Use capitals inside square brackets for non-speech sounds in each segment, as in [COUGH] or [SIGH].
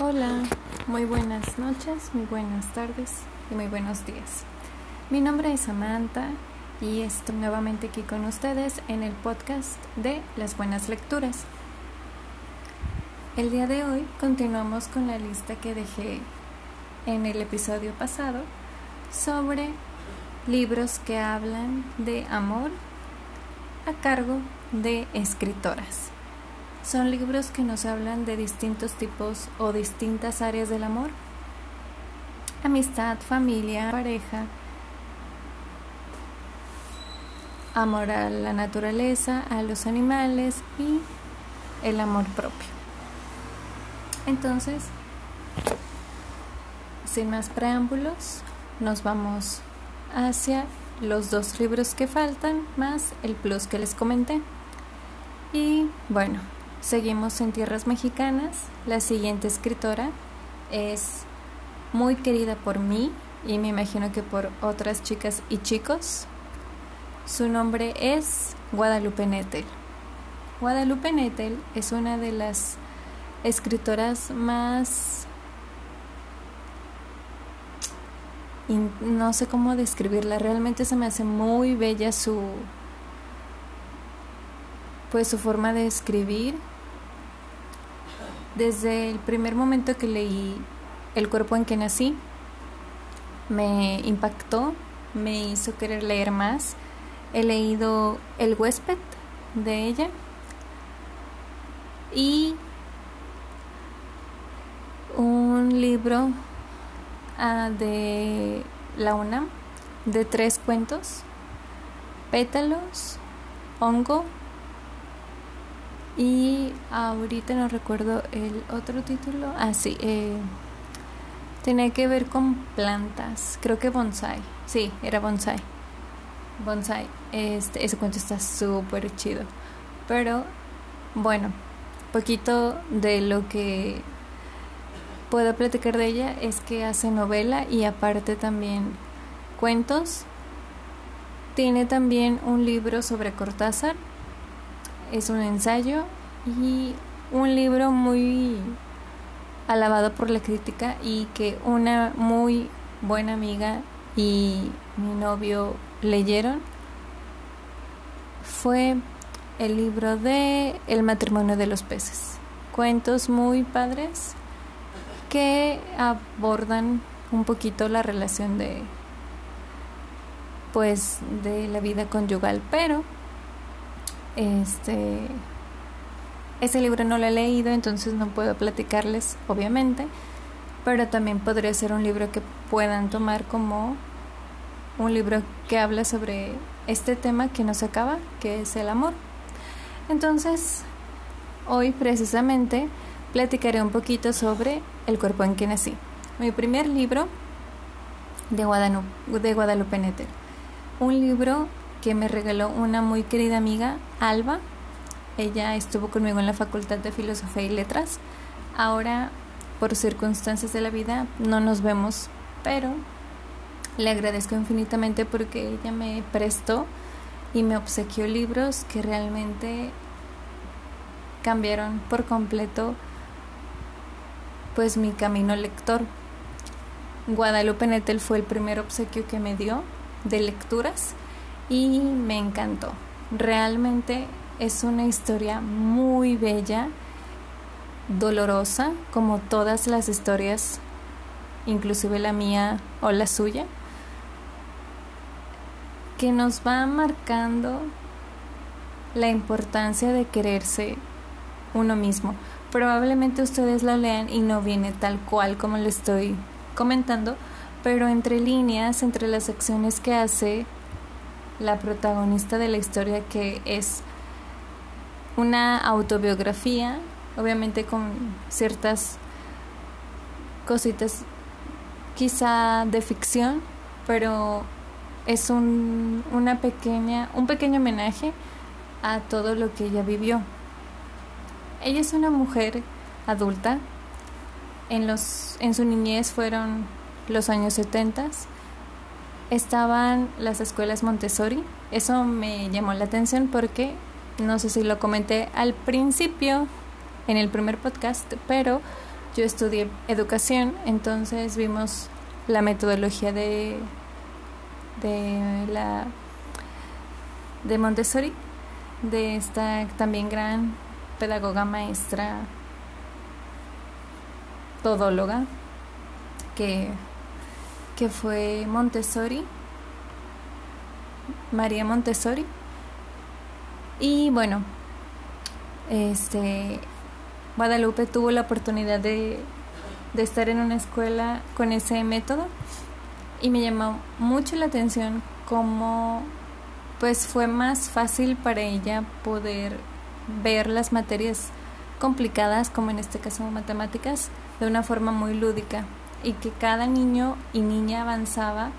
Hola, muy buenas noches, muy buenas tardes y muy buenos días. Mi nombre es Samantha y estoy nuevamente aquí con ustedes en el podcast de las buenas lecturas. El día de hoy continuamos con la lista que dejé en el episodio pasado sobre libros que hablan de amor a cargo de escritoras. Son libros que nos hablan de distintos tipos o distintas áreas del amor. Amistad, familia, pareja, amor a la naturaleza, a los animales y el amor propio. Entonces, sin más preámbulos, nos vamos hacia los dos libros que faltan más el plus que les comenté. Y bueno, Seguimos en tierras mexicanas. La siguiente escritora es muy querida por mí y me imagino que por otras chicas y chicos. Su nombre es Guadalupe Nettel. Guadalupe Nettel es una de las escritoras más... no sé cómo describirla, realmente se me hace muy bella su pues su forma de escribir desde el primer momento que leí El cuerpo en que nací, me impactó, me hizo querer leer más. He leído El huésped de ella y un libro ah, de la UNAM de tres cuentos, pétalos, hongo y ahorita no recuerdo el otro título. Ah, sí. Eh, tenía que ver con plantas. Creo que bonsai. Sí, era bonsai. Bonsai. Este, ese cuento está súper chido. Pero, bueno, poquito de lo que puedo platicar de ella es que hace novela y aparte también cuentos. Tiene también un libro sobre Cortázar es un ensayo y un libro muy alabado por la crítica y que una muy buena amiga y mi novio leyeron fue el libro de El matrimonio de los peces. Cuentos muy padres que abordan un poquito la relación de pues de la vida conyugal, pero este, ese libro no lo he leído, entonces no puedo platicarles, obviamente, pero también podría ser un libro que puedan tomar como un libro que habla sobre este tema que no se acaba, que es el amor. Entonces, hoy precisamente platicaré un poquito sobre El cuerpo en que nací. Mi primer libro de Guadalupe, de Guadalupe Nettel. Un libro que me regaló una muy querida amiga, Alba. Ella estuvo conmigo en la Facultad de Filosofía y Letras. Ahora, por circunstancias de la vida, no nos vemos, pero le agradezco infinitamente porque ella me prestó y me obsequió libros que realmente cambiaron por completo pues mi camino lector. Guadalupe Nettel fue el primer obsequio que me dio de lecturas y me encantó. Realmente es una historia muy bella, dolorosa, como todas las historias, inclusive la mía o la suya, que nos va marcando la importancia de quererse uno mismo. Probablemente ustedes la lean y no viene tal cual como lo estoy comentando, pero entre líneas, entre las acciones que hace la protagonista de la historia que es una autobiografía, obviamente con ciertas cositas quizá de ficción, pero es un, una pequeña, un pequeño homenaje a todo lo que ella vivió. Ella es una mujer adulta. En, los, en su niñez fueron los años 70 estaban las escuelas Montessori. Eso me llamó la atención porque no sé si lo comenté al principio en el primer podcast, pero yo estudié educación, entonces vimos la metodología de, de la de Montessori, de esta también gran pedagoga maestra todóloga que, que fue Montessori, María Montessori. Y bueno, este Guadalupe tuvo la oportunidad de, de estar en una escuela con ese método y me llamó mucho la atención cómo pues fue más fácil para ella poder ver las materias complicadas, como en este caso matemáticas, de una forma muy lúdica y que cada niño y niña avanzaba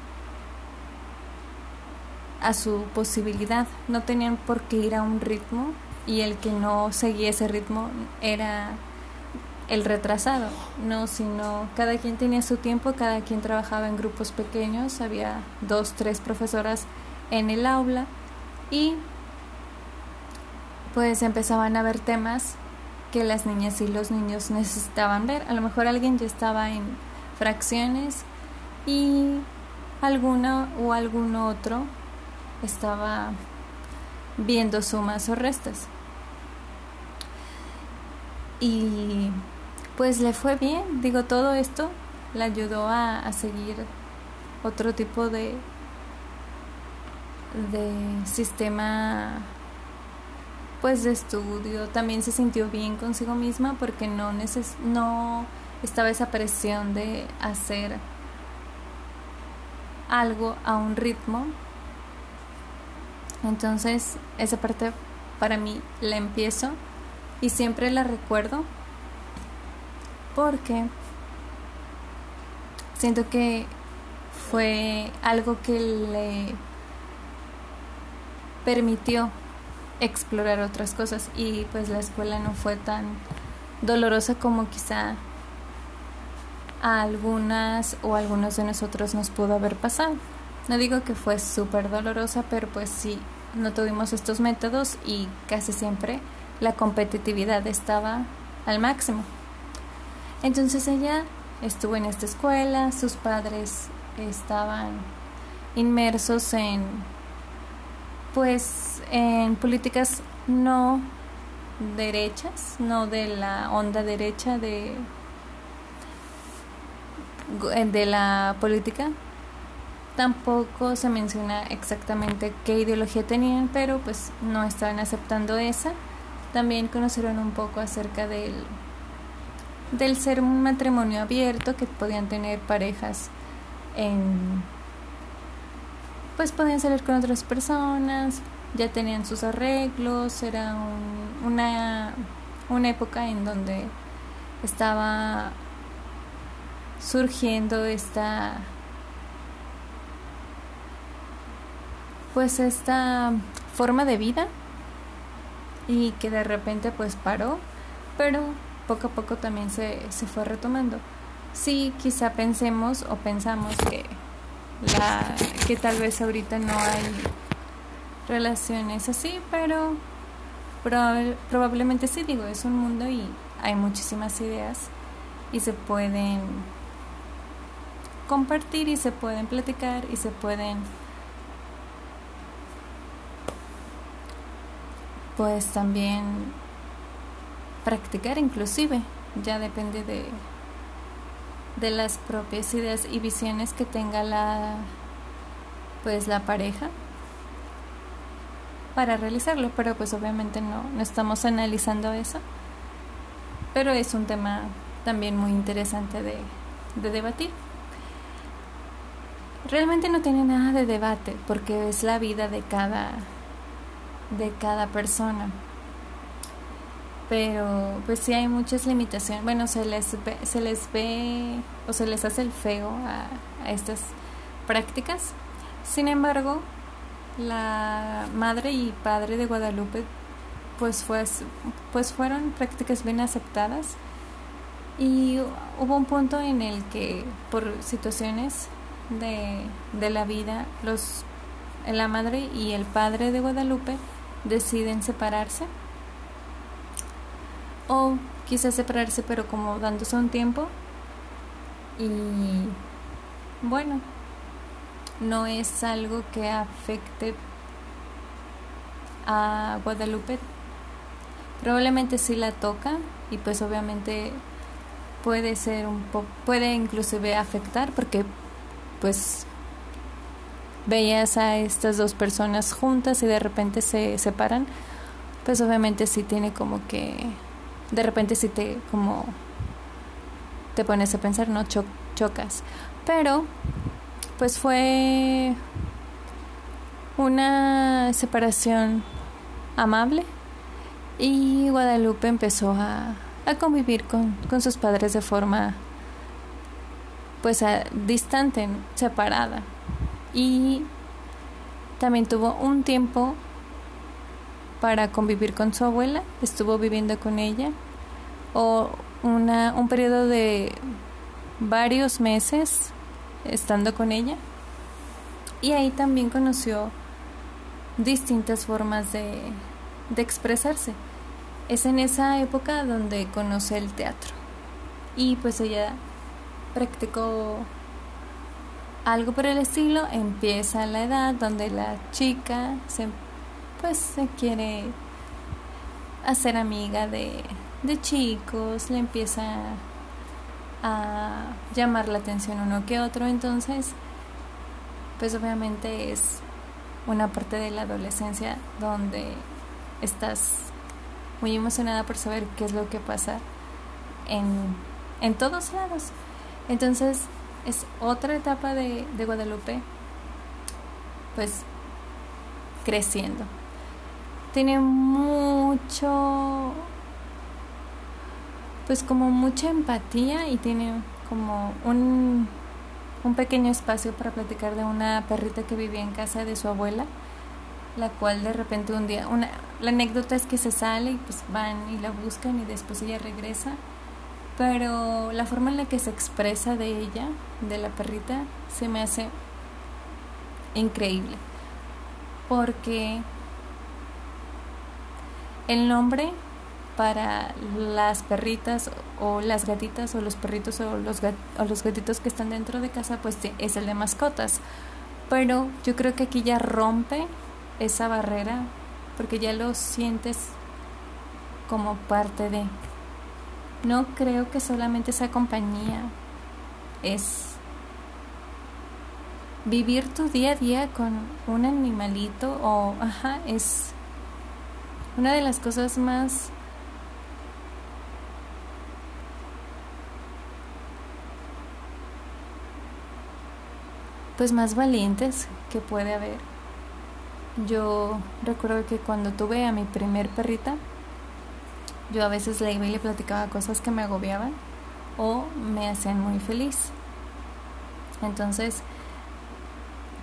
a su posibilidad. No tenían por qué ir a un ritmo y el que no seguía ese ritmo era el retrasado, no, sino cada quien tenía su tiempo, cada quien trabajaba en grupos pequeños, había dos, tres profesoras en el aula y pues empezaban a ver temas que las niñas y los niños necesitaban ver. A lo mejor alguien ya estaba en fracciones y alguna o algún otro estaba viendo sumas o restas. Y pues le fue bien, digo, todo esto le ayudó a, a seguir otro tipo de, de sistema pues de estudio, también se sintió bien consigo misma porque no, neces no estaba esa presión de hacer algo a un ritmo. Entonces, esa parte para mí la empiezo y siempre la recuerdo porque siento que fue algo que le permitió explorar otras cosas y pues la escuela no fue tan dolorosa como quizá a algunas o algunos de nosotros nos pudo haber pasado. No digo que fue súper dolorosa, pero pues sí, no tuvimos estos métodos y casi siempre la competitividad estaba al máximo. Entonces ella estuvo en esta escuela, sus padres estaban inmersos en pues en políticas no derechas, no de la onda derecha de, de la política. Tampoco se menciona exactamente qué ideología tenían, pero pues no estaban aceptando esa. También conocieron un poco acerca del, del ser un matrimonio abierto, que podían tener parejas en pues podían salir con otras personas, ya tenían sus arreglos, era una, una época en donde estaba surgiendo esta pues esta forma de vida y que de repente pues paró, pero poco a poco también se, se fue retomando. Sí, quizá pensemos o pensamos que la que tal vez ahorita no hay relaciones así, pero probablemente sí, digo, es un mundo y hay muchísimas ideas y se pueden compartir y se pueden platicar y se pueden pues también practicar inclusive, ya depende de de las propias ideas y visiones que tenga la pues la pareja para realizarlo, pero pues obviamente no, no estamos analizando eso. Pero es un tema también muy interesante de, de debatir. Realmente no tiene nada de debate porque es la vida de cada de cada persona pero pues sí hay muchas limitaciones. Bueno, se les ve, se les ve o se les hace el feo a, estas prácticas. Sin embargo, la madre y padre de Guadalupe pues fue pues fueron prácticas bien aceptadas y hubo un punto en el que por situaciones de, de la vida los la madre y el padre de Guadalupe deciden separarse o quizás separarse pero como dándose un tiempo y bueno no es algo que afecte a Guadalupe. Probablemente sí la toca y pues obviamente puede ser un poco puede inclusive afectar porque pues veías a estas dos personas juntas y de repente se separan pues obviamente sí tiene como que de repente sí te como te pones a pensar no chocas. Pero pues fue una separación amable y Guadalupe empezó a, a convivir con, con, sus padres de forma pues distante, separada. Y también tuvo un tiempo para convivir con su abuela, estuvo viviendo con ella, o una, un periodo de varios meses estando con ella. Y ahí también conoció distintas formas de, de expresarse. Es en esa época donde conoce el teatro. Y pues ella practicó algo por el estilo. Empieza la edad donde la chica se, pues, se quiere hacer amiga de, de chicos, le empieza a llamar la atención uno que otro. Entonces, pues obviamente es una parte de la adolescencia donde estás muy emocionada por saber qué es lo que pasa en, en todos lados. Entonces es otra etapa de, de Guadalupe, pues creciendo. Tiene mucho, pues como mucha empatía y tiene como un, un pequeño espacio para platicar de una perrita que vivía en casa de su abuela la cual de repente un día, una, la anécdota es que se sale y pues van y la buscan y después ella regresa, pero la forma en la que se expresa de ella, de la perrita, se me hace increíble, porque el nombre para las perritas o las gatitas o los perritos o los, o los gatitos que están dentro de casa pues es el de mascotas pero yo creo que aquí ya rompe esa barrera porque ya lo sientes como parte de. No creo que solamente esa compañía es vivir tu día a día con un animalito o, ajá, es una de las cosas más pues más valientes que puede haber. Yo recuerdo que cuando tuve a mi primer perrita, yo a veces le iba y le platicaba cosas que me agobiaban o me hacían muy feliz. Entonces,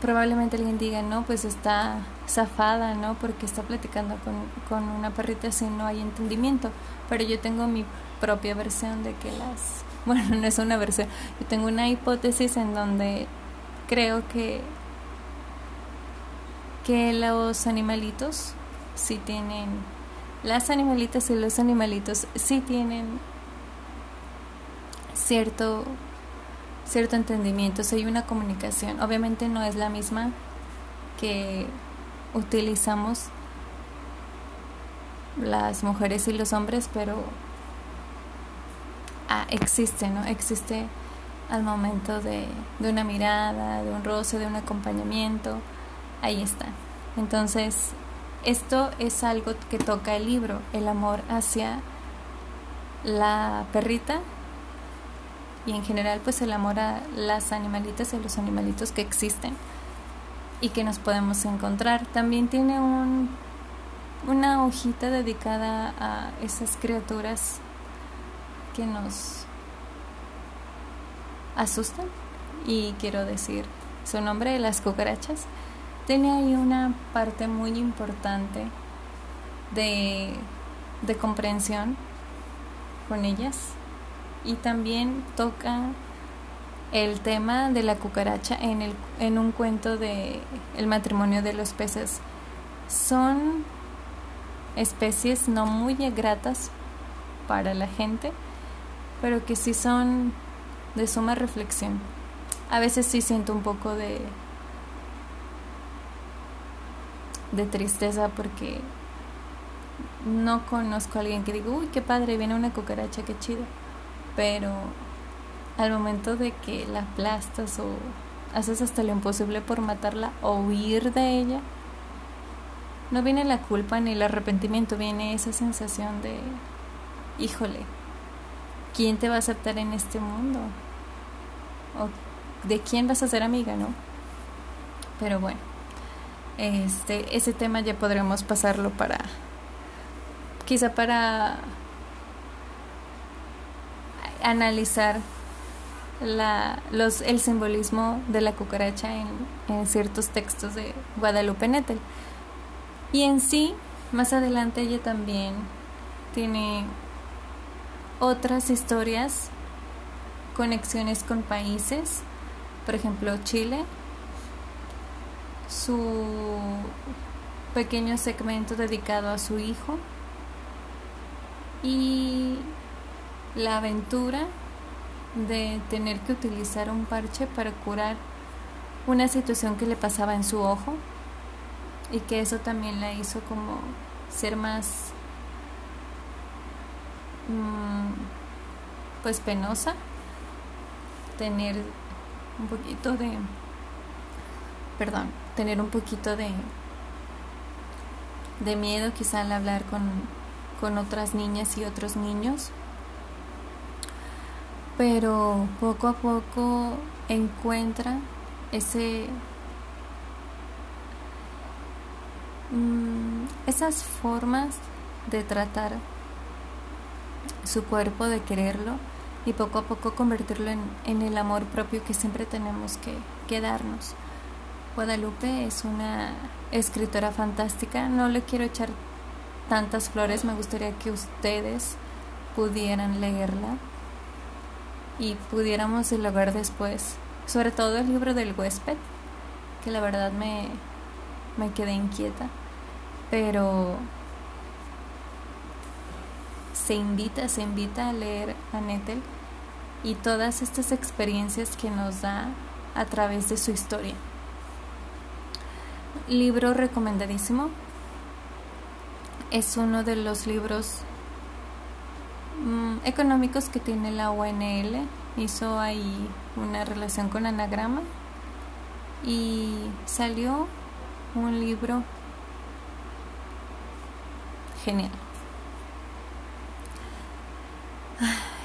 probablemente alguien diga, no, pues está zafada, ¿no? Porque está platicando con, con una perrita si no hay entendimiento. Pero yo tengo mi propia versión de que las... [LAUGHS] Bueno, no es una versión, yo tengo una hipótesis en donde creo que que los animalitos sí tienen, las animalitas y los animalitos sí tienen cierto, cierto entendimiento, si hay una comunicación. Obviamente no es la misma que utilizamos las mujeres y los hombres, pero ah, existe, ¿no? Existe al momento de, de una mirada, de un roce, de un acompañamiento ahí está. Entonces, esto es algo que toca el libro, el amor hacia la perrita y en general pues el amor a las animalitas y a los animalitos que existen y que nos podemos encontrar. También tiene un, una hojita dedicada a esas criaturas que nos asustan y quiero decir su nombre, las cucarachas tiene ahí una parte muy importante de, de comprensión con ellas y también toca el tema de la cucaracha en, el, en un cuento de El matrimonio de los peces. Son especies no muy gratas para la gente, pero que sí son de suma reflexión. A veces sí siento un poco de de tristeza porque no conozco a alguien que diga, uy, qué padre, viene una cucaracha, qué chido. Pero al momento de que la aplastas o haces hasta lo imposible por matarla o huir de ella, no viene la culpa ni el arrepentimiento, viene esa sensación de, híjole, ¿quién te va a aceptar en este mundo? ¿O de quién vas a ser amiga, no? Pero bueno, este, ese tema ya podremos pasarlo para, quizá para analizar la, los, el simbolismo de la cucaracha en, en ciertos textos de Guadalupe Nettel. Y en sí, más adelante ella también tiene otras historias, conexiones con países, por ejemplo Chile, su pequeño segmento dedicado a su hijo. Y la aventura de tener que utilizar un parche para curar una situación que le pasaba en su ojo. Y que eso también la hizo como ser más mm, pues penosa. Tener un poquito de perdón tener un poquito de de miedo quizá al hablar con, con otras niñas y otros niños pero poco a poco encuentra ese Mm, esas formas de tratar su cuerpo, de quererlo y poco a poco convertirlo en, el amor propio que siempre tenemos que, que darnos. Guadalupe es una escritora fantástica, no le quiero echar tantas flores, me gustaría que ustedes pudieran leerla y pudiéramos dialogar después, sobre todo el libro del huésped, que la verdad me, me quedé inquieta pero se invita, se invita a leer a Nettel y todas estas experiencias que nos da a través de su historia. Libro recomendadísimo. Es uno de los libros mm, económicos que tiene la UNL. Hizo ahí una relación con anagrama y salió un libro genial.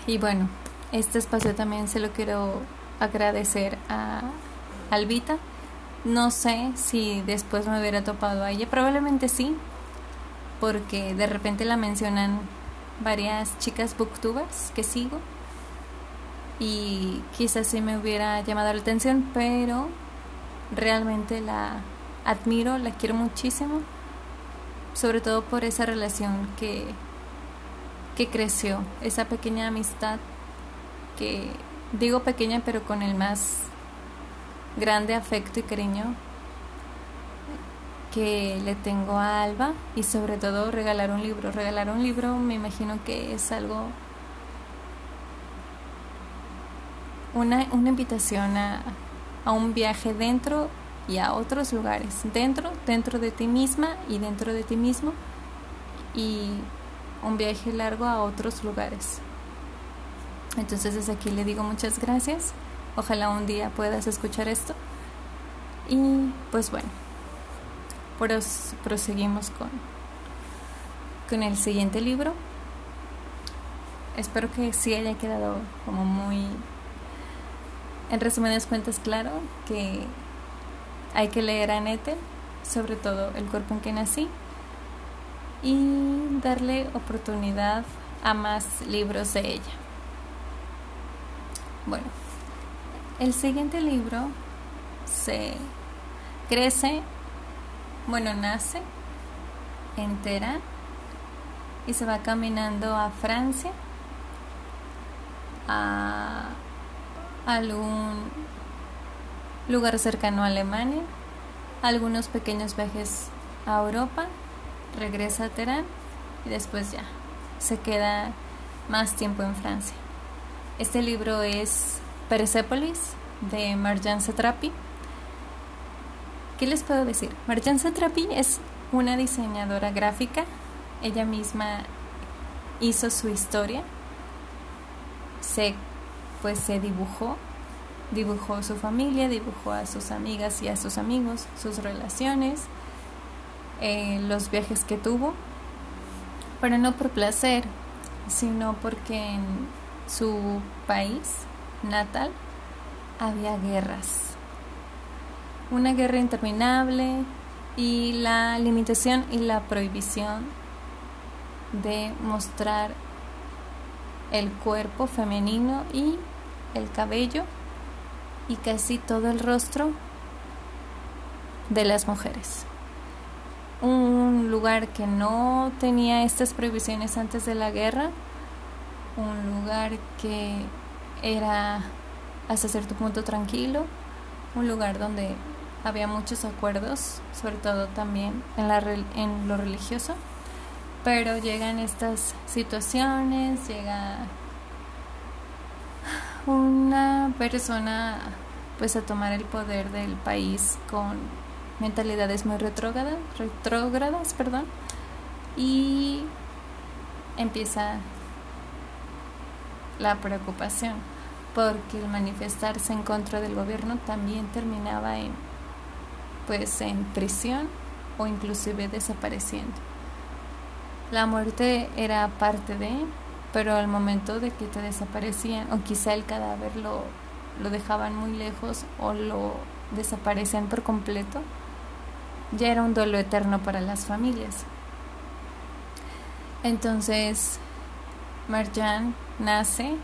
Y bueno, este espacio también se lo quiero agradecer a Albita. No sé si después me hubiera topado a ella, probablemente sí, porque de repente la mencionan varias chicas booktubers que sigo y quizás sí me hubiera llamado la atención, pero realmente la admiro, la quiero muchísimo sobre todo por esa relación que, que creció, esa pequeña amistad que digo pequeña pero con el más grande afecto y cariño que le tengo a Alba y sobre todo regalar un libro. Regalar un libro me imagino que es algo, una, una invitación a, a un viaje dentro y a otros lugares, dentro, dentro de ti misma y dentro de ti mismo, y un viaje largo a otros lugares. Entonces desde aquí le digo muchas gracias, ojalá un día puedas escuchar esto. Y pues bueno, proseguimos con, con el siguiente libro. Espero que sí haya quedado como muy, en resumidas cuentas, claro que hay que leer a Nete, sobre todo El cuerpo en que nací, y darle oportunidad a más libros de ella. Bueno, el siguiente libro se crece, bueno, nace entera y se va caminando a Francia, a algún lugar cercano a Alemania, algunos pequeños viajes a Europa, regresa a Teherán y después ya se queda más tiempo en Francia. Este libro es Persepolis de Marjane Satrapi. ¿Qué les puedo decir? Marjane Satrapi es una diseñadora gráfica. Ella misma hizo su historia. Se pues se dibujó, dibujó su familia, dibujó a sus amigas y a sus amigos, sus relaciones, eh, los viajes que tuvo, pero no por placer, sino porque en su país natal había guerras. Una guerra interminable y la limitación y la prohibición de mostrar el cuerpo femenino y el cabello y casi todo el rostro de las mujeres. Un lugar que no tenía estas prohibiciones antes de la guerra, un lugar que era hasta cierto punto tranquilo, un lugar donde había muchos acuerdos, sobre todo también en, la, en lo religioso pero llegan estas situaciones, llega una persona pues a tomar el poder del país con mentalidades muy retrógradas, retrógradas, perdón, y empieza la preocupación porque el manifestarse en contra del gobierno también terminaba en pues en prisión o inclusive desapareciendo. La muerte era parte de, pero al momento de que te desaparecían, o quizá el cadáver lo, lo dejaban muy lejos o lo desaparecían por completo, ya era un duelo eterno para las familias. Entonces, Marjan nace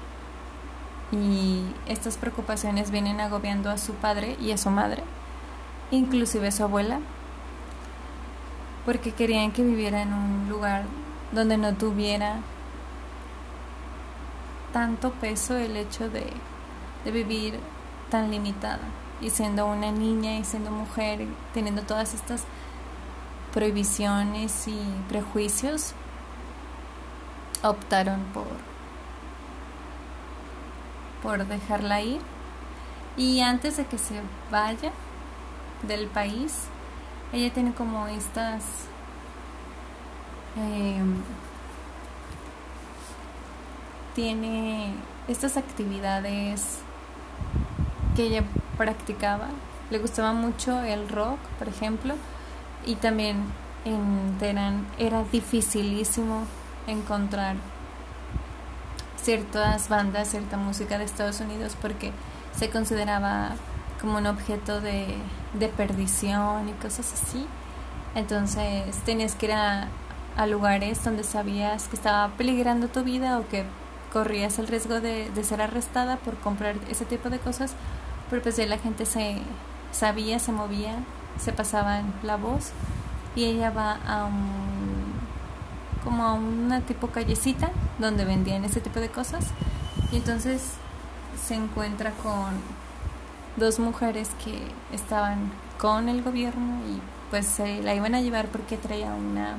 y estas preocupaciones vienen agobiando a su padre y a su madre, inclusive a su abuela, porque querían que viviera en un lugar donde no tuviera tanto peso el hecho de, de vivir tan limitada y siendo una niña y siendo mujer, teniendo todas estas prohibiciones y prejuicios, optaron por, por dejarla ir. Y antes de que se vaya del país, ella tiene como estas em, tiene estas actividades que ella practicaba le gustaba mucho el rock por ejemplo y también en Teherán era dificilísimo encontrar ciertas bandas, cierta música de Estados Unidos porque se consideraba como un objeto de, de perdición y cosas así. Entonces tenías que ir a, lugares donde sabías que estaba peligrando tu vida o que corrías el riesgo de, de, ser arrestada por comprar ese tipo de cosas, pero pues ya la gente se sabía, se movía, se pasaban la voz y ella va a un como a una tipo callecita donde vendían ese tipo de cosas y entonces se encuentra con dos mujeres que estaban con el gobierno y pues se la iban a llevar porque traía una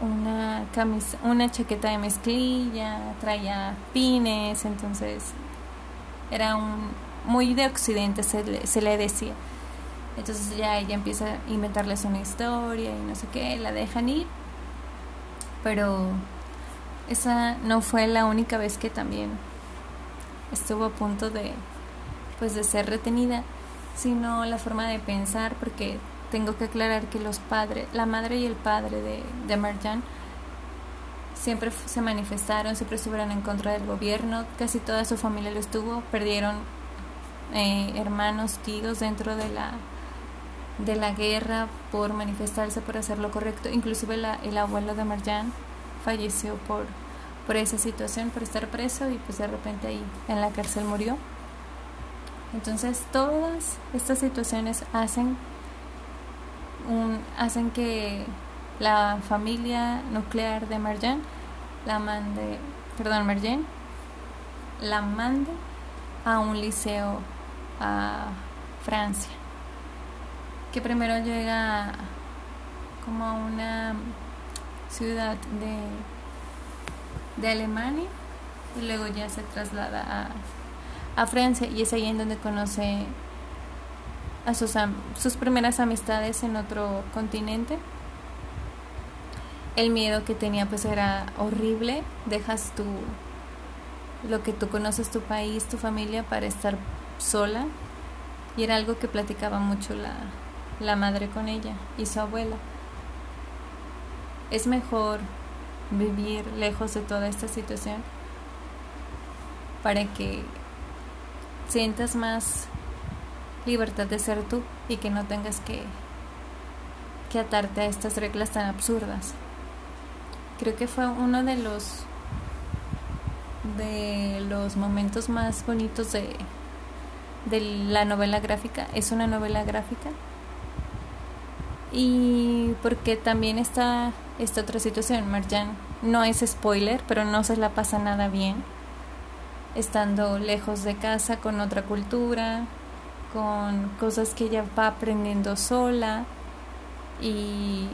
una camisa, una chaqueta de mezclilla, traía pines, entonces era un muy de occidente se le, se le decía. Entonces ya ella empieza a inventarles una historia y no sé qué, la dejan ir. Pero esa no fue la única vez que también estuvo a punto de pues de ser retenida, sino la forma de pensar, porque tengo que aclarar que los padres, la madre y el padre de, de Marjan siempre se manifestaron, siempre estuvieron en contra del gobierno, casi toda su familia lo estuvo, perdieron eh, hermanos, tíos dentro de la de la guerra por manifestarse, por hacer lo correcto, inclusive el abuelo de Marjan falleció por, por esa situación, por estar preso y pues de repente ahí en la cárcel murió. Entonces todas estas situaciones hacen, un, hacen que la familia nuclear de Marjan la mande, perdón, Marjan la mande a un liceo a Francia, que primero llega como a una ciudad de de Alemania y luego ya se traslada a, a Francia y es ahí en donde conoce a sus, sus primeras amistades en otro continente. El miedo que tenía pues era horrible, dejas tu lo que tú conoces tu país, tu familia para estar sola y era algo que platicaba mucho la, la madre con ella y su abuela. Es mejor vivir lejos de toda esta situación para que sientas más libertad de ser tú y que no tengas que, que atarte a estas reglas tan absurdas. Creo que fue uno de los de los momentos más bonitos de, de la novela gráfica. Es una novela gráfica. Y porque también está esta otra situación, Marjan no es spoiler, pero no se la pasa nada bien. Estando lejos de casa, con otra cultura, con cosas que ella va aprendiendo sola y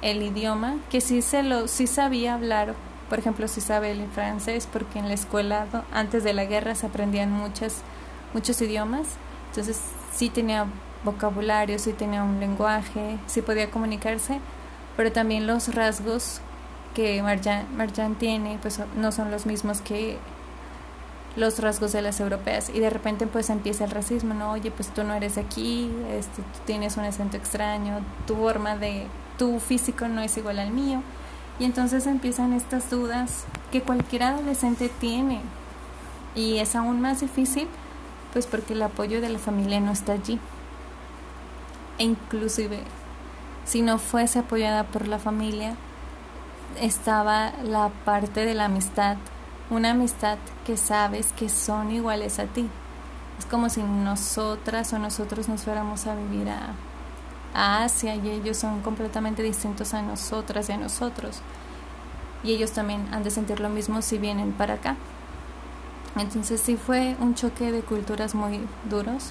el idioma, que sí se lo sí sabía hablar, por ejemplo, si sabe el francés porque en la escuela antes de la guerra se aprendían muchas muchos idiomas, entonces sí tenía vocabulario, sí tenía un lenguaje, sí podía comunicarse, pero también los rasgos que Marjan, tiene pues no son los mismos que los rasgos de las europeas. Y de repente pues empieza el racismo, no, oye, pues tú no eres aquí, este, tú tienes un acento extraño, tu forma de, tu físico no es igual al mío. Y entonces empiezan estas dudas que cualquier adolescente tiene. Y es aún más difícil pues porque el apoyo de la familia no está allí. E inclusive si no fuese apoyada por la familia, estaba la parte de la amistad, una amistad que sabes que son iguales a ti. Es como si nosotras o nosotros nos fuéramos a vivir a, a Asia y ellos son completamente distintos a nosotras y a nosotros. Y ellos también han de sentir lo mismo si vienen para acá. Entonces sí fue un choque de culturas muy duros,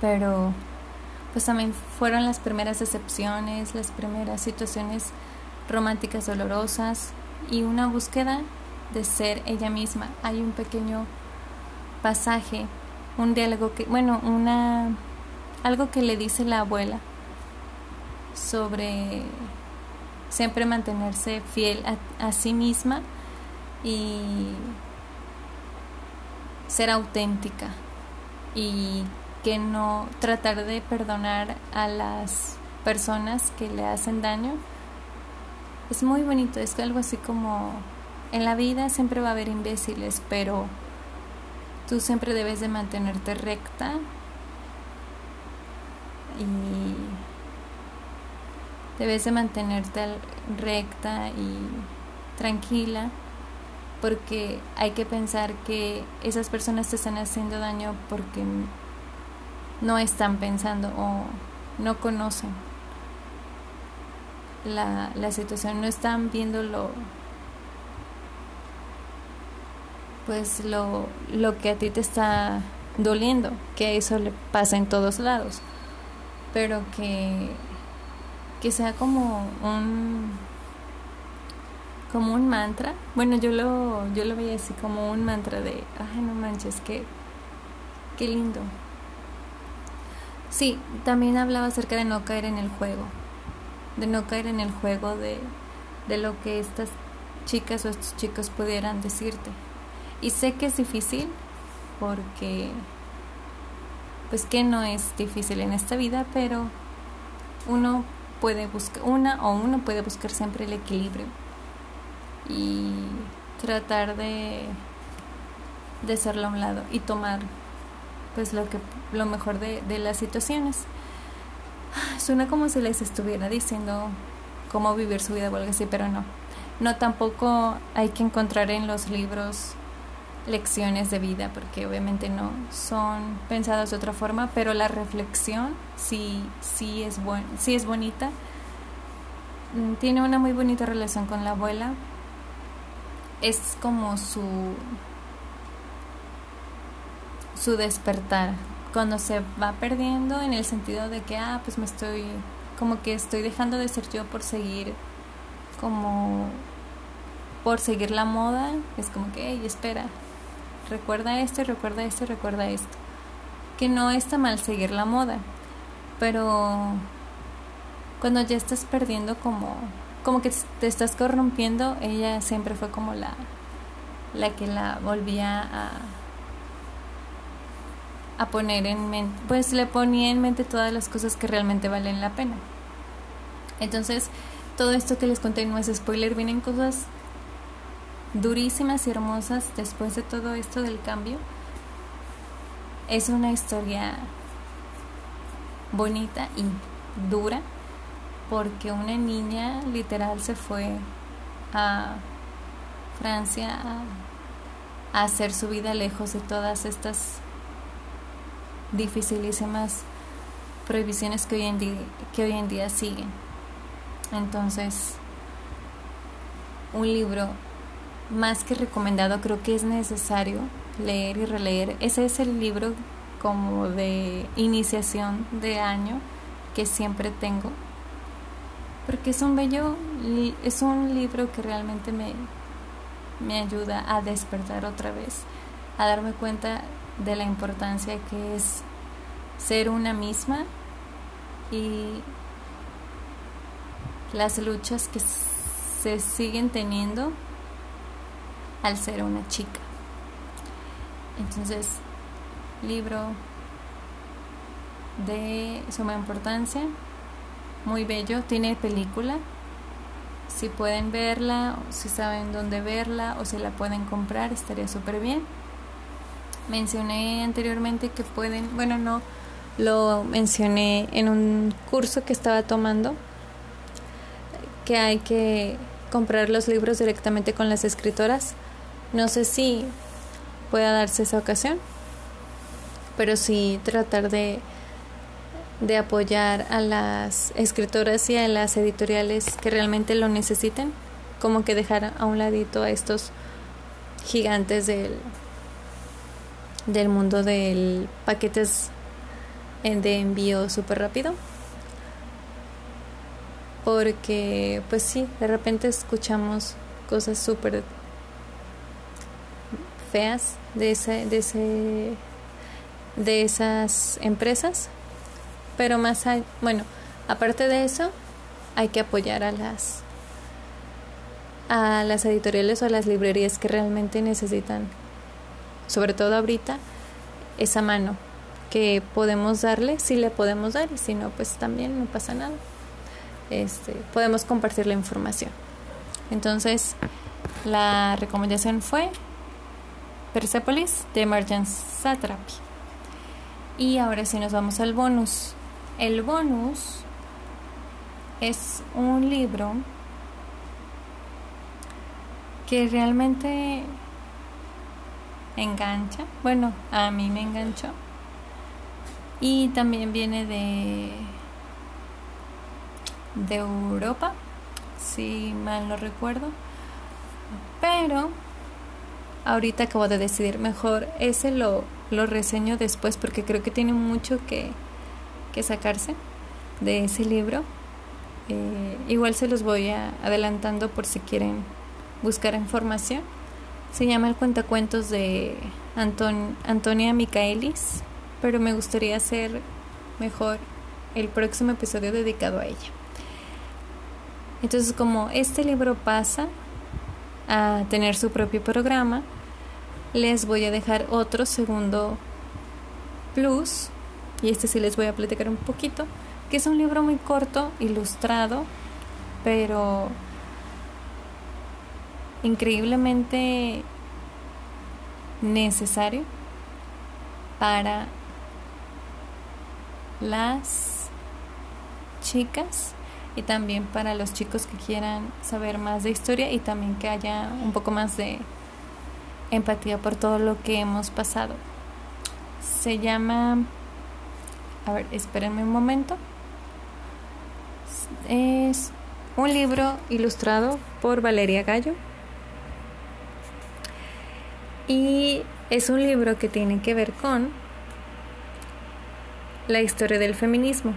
pero pues también fueron las primeras decepciones, las primeras situaciones románticas dolorosas y una búsqueda de ser ella misma. Hay un pequeño pasaje, un diálogo que, bueno, una algo que le dice la abuela sobre siempre mantenerse fiel a, a sí misma y ser auténtica y que no tratar de perdonar a las personas que le hacen daño. Es muy bonito, es algo así como en la vida siempre va a haber imbéciles, pero tú siempre debes de mantenerte recta y debes de mantenerte recta y tranquila porque hay que pensar que esas personas te están haciendo daño porque no están pensando o no conocen la, la situación, no están viendo lo pues lo, lo que a ti te está doliendo, que eso le pasa en todos lados, pero que, que sea como un como un mantra. Bueno, yo lo, yo lo veía así como un mantra de, ay, no manches, qué, qué lindo. Sí, también hablaba acerca de no caer en el juego, de no caer en el juego de, de lo que estas chicas o estos chicos pudieran decirte. Y sé que es difícil porque, pues que no es difícil en esta vida, pero uno puede buscar, una o uno puede buscar siempre el equilibrio y tratar de, de hacerlo a un lado y tomar pues lo que lo mejor de, de las situaciones. Suena como si les estuviera diciendo cómo vivir su vida o algo así pero no. No tampoco hay que encontrar en los libros lecciones de vida porque obviamente no son pensadas de otra forma pero la reflexión sí sí es buen, sí es bonita. Mm, tiene una muy bonita relación con la abuela. Es como su su despertar cuando se va perdiendo en el sentido de que ah pues me estoy como que estoy dejando de ser yo por seguir como por seguir la moda, es como que, hey, espera, recuerda esto, recuerda esto, recuerda esto. Que no está mal seguir la moda, pero cuando ya estás perdiendo como, como que te estás corrompiendo, ella siempre fue como la, la que la volvía a, a poner en mente, pues le ponía en mente todas las cosas que realmente valen la pena. Entonces, todo esto que les conté no es spoiler, vienen cosas durísimas y hermosas después de todo esto del cambio. Es una historia bonita y dura porque una niña literal se fue a Francia a, hacer su vida lejos de todas estas dificilísimas prohibiciones que hoy en día, que hoy en día siguen. Entonces, un libro más que recomendado, creo que es necesario leer y releer. Ese es el libro como de iniciación de año que siempre tengo. Porque es un bello, es un libro que realmente me, me ayuda a despertar otra vez, a darme cuenta de la importancia que es ser una misma y las luchas que se siguen teniendo al ser una chica. Entonces, libro de suma importancia, muy bello, tiene película. Si pueden verla, si saben dónde verla o si la pueden comprar, estaría súper bien. Mencioné anteriormente que pueden, bueno, no, lo mencioné en un curso que estaba tomando, que hay que comprar los libros directamente con las escritoras. No sé si pueda darse esa ocasión, pero sí tratar de, de apoyar a las escritoras y a las editoriales que realmente lo necesiten, como que dejar a un ladito a estos gigantes del, del mundo del paquetes de envío súper rápido. Porque pues sí, de repente escuchamos cosas súper feas de ese, de ese de esas empresas. Pero más hay, bueno aparte de eso hay que apoyar a las a las editoriales o a las librerías que realmente necesitan sobre todo ahorita esa mano que podemos darle si le podemos dar y si no pues también no pasa nada este podemos compartir la información entonces la recomendación fue Persepolis de Marjan Satrapi. Y ahora sí nos vamos al bonus. El bonus es un libro que realmente engancha. Bueno, a mí me enganchó. Y también viene de de Europa, si mal no recuerdo. Pero ahorita acabo de decidir mejor ese lo, lo reseño después porque creo que tiene mucho que, que sacarse de ese libro. Eh, igual se los voy a, adelantando por si quieren buscar información. Se llama El Cuentacuentos de Anton, Antonia Micaelis, pero me gustaría hacer mejor el próximo episodio dedicado a ella. Entonces, como este libro pasa a tener su propio programa, les voy a dejar otro segundo plus, y este sí les voy a platicar un poquito, que es un libro muy corto, ilustrado, pero increíblemente necesario para las chicas y también para los chicos que quieran saber más de historia y también que haya un poco más de empatía por todo lo que hemos pasado. Se llama, a ver, espérenme un momento. Es un libro ilustrado por Valeria Gallo. Y es un libro que tiene que ver con la historia del feminismo.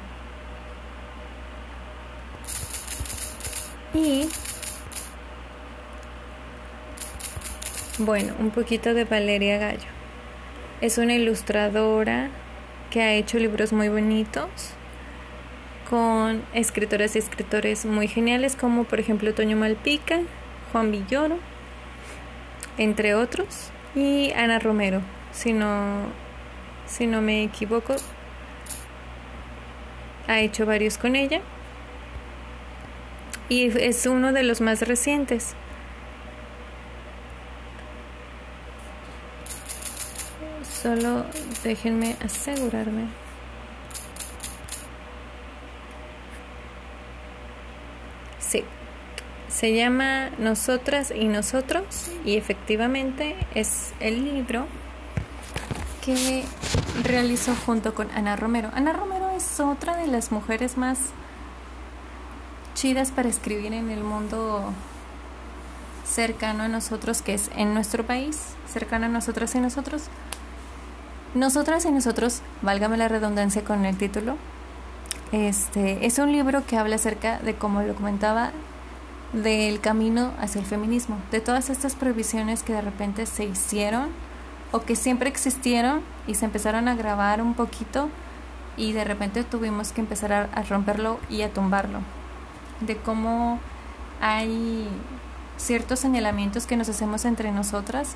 Y Bueno, un poquito de Valeria Gallo. Es una ilustradora que ha hecho libros muy bonitos con escritoras y escritores muy geniales como por ejemplo Toño Malpica, Juan Villoro, entre otros, y Ana Romero, si no, si no me equivoco, ha hecho varios con ella y es uno de los más recientes. Solo déjenme asegurarme. Sí, se llama Nosotras y Nosotros y efectivamente es el libro que realizó junto con Ana Romero. Ana Romero es otra de las mujeres más chidas para escribir en el mundo cercano a nosotros, que es en nuestro país, cercano a nosotras y nosotros. Nosotras y nosotros, válgame la redundancia con el título, este es un libro que habla acerca de, como lo comentaba, del camino hacia el feminismo, de todas estas prohibiciones que de repente se hicieron o que siempre existieron y se empezaron a grabar un poquito y de repente tuvimos que empezar a, romperlo y a tumbarlo. De cómo hay ciertos señalamientos que nos hacemos entre nosotras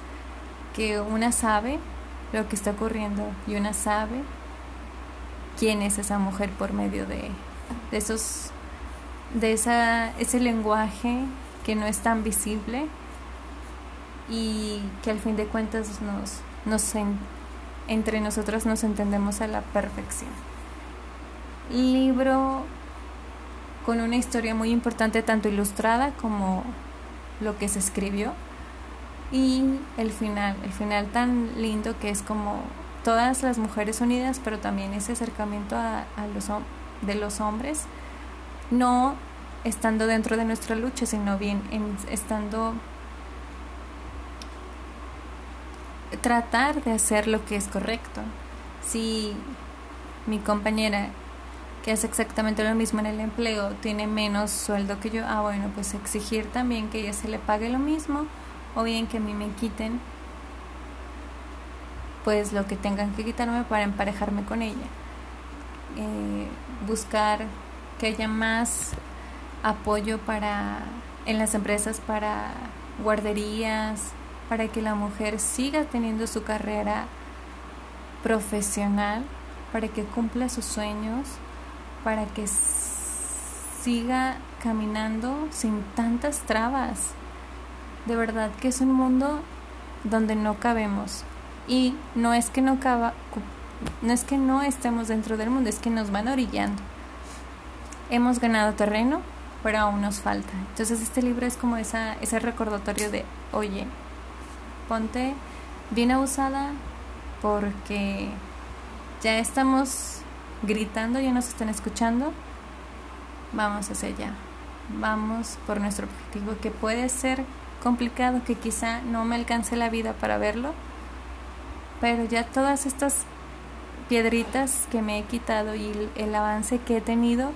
que una sabe lo que está ocurriendo y una sabe quién es esa mujer por medio de, de esos de esa, ese lenguaje que no es tan visible y que al fin de cuentas nos, nos entre nosotras nos entendemos a la perfección. Libro con una historia muy importante, tanto ilustrada como lo que se escribió y el final, el final tan lindo que es como todas las mujeres unidas, pero también ese acercamiento a, los, de los hombres, no estando dentro de nuestra lucha, sino bien estando tratar de hacer lo que es correcto. Si mi compañera que hace exactamente lo mismo en el empleo tiene menos sueldo que yo, ah bueno, pues exigir también que ella se le pague lo mismo o bien que a mí me quiten pues lo que tengan que quitarme para emparejarme con ella. Eh, buscar que haya más apoyo para en las empresas para guarderías, para que la mujer siga teniendo su carrera profesional, para que cumpla sus sueños, para que siga caminando sin tantas trabas. De verdad que es un mundo donde no cabemos y no es que no caba, no es que no estemos dentro del mundo, es que nos van orillando. Hemos ganado terreno, pero aún nos falta. Entonces este libro es como ese recordatorio de, oye, ponte bien abusada porque ya estamos gritando, ya nos están escuchando, vamos hacia allá, vamos por nuestro objetivo que puede ser complicado, que quizá no me alcance la vida para verlo, pero ya todas estas piedritas que me he quitado y el avance que he tenido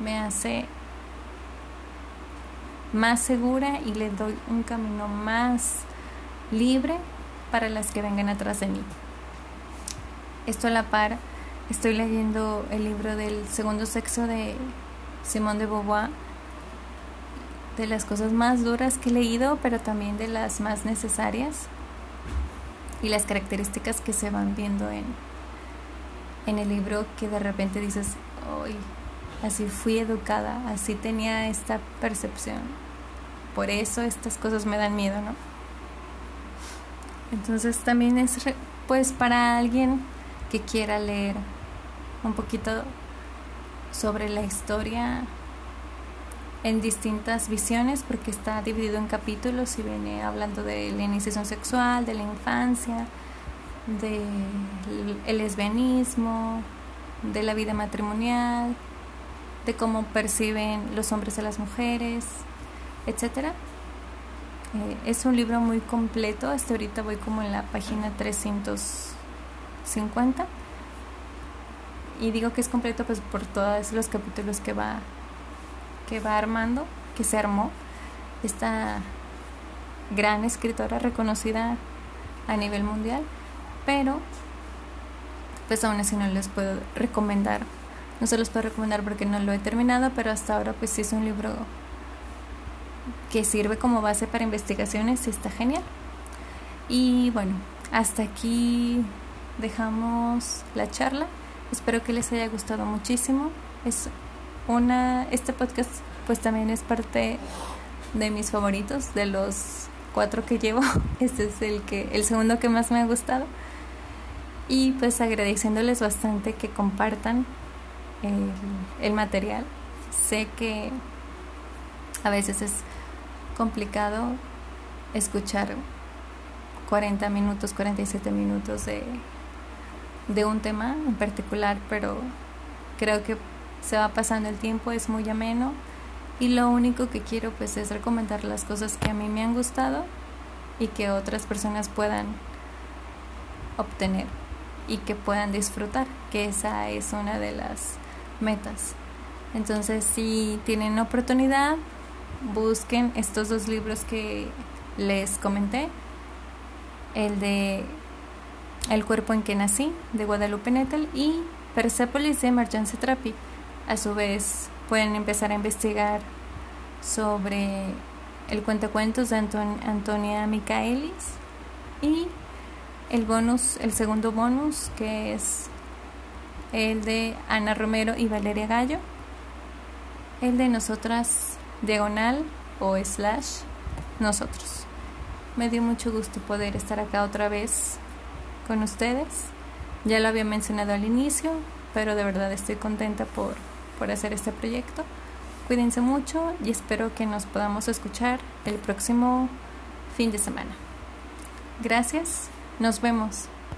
me hace más segura y le doy un camino más libre para las que vengan atrás de mí. Esto a la par, estoy leyendo el libro del segundo sexo de Simone de Beauvoir, de las cosas más duras que he leído, pero también de las más necesarias y las características que se van viendo en, en el libro que de repente dices, hoy así fui educada, así tenía esta percepción por eso estas cosas me dan miedo, ¿no? Entonces también es pues para alguien que quiera leer un poquito sobre la historia en distintas visiones porque está dividido en capítulos y viene hablando de la iniciación sexual, de la infancia, del lesbianismo, de la vida matrimonial, de cómo perciben los hombres a las mujeres, etcétera. Eh, es un libro muy completo, hasta ahorita voy como en la página 350 y digo que es completo pues por todos los capítulos que va que va armando, que se armó. Está gran escritora reconocida a nivel mundial, pero pues aún así no les puedo recomendar. No se los puedo recomendar porque no lo he terminado, pero hasta ahora pues sí es un libro que sirve como base para investigaciones y está genial. Y bueno, hasta aquí dejamos la charla. Espero que les haya gustado muchísimo. Es una este podcast pues también es parte de mis favoritos de los cuatro que llevo. [LAUGHS] Este es el que el segundo que más me ha gustado. Y pues agradeciéndoles bastante que compartan el, material. Sé que a veces es complicado escuchar 40 minutos, 47 minutos de, de un tema en particular, pero creo que se va pasando el tiempo, es muy ameno y lo único que quiero pues es recomendar las cosas que a mí me han gustado y que otras personas puedan obtener y que puedan disfrutar, que esa es una de las metas. Entonces, si tienen oportunidad, busquen estos dos libros que les comenté. El de El cuerpo en que nací, de Guadalupe Nettel, y Persepolis de Marjan Trapi. A su vez, pueden empezar a investigar sobre el cuentacuentos de Antonia Micaelis y el bonus, el segundo bonus, que es el de Ana Romero y Valeria Gallo, el de Nosotras Diagonal o Slash Nosotros. Me dio mucho gusto poder estar acá otra vez con ustedes. Ya lo había mencionado al inicio, pero de verdad estoy contenta por, por hacer este proyecto. Cuídense mucho y espero que nos podamos escuchar el próximo fin de semana. Gracias, nos vemos.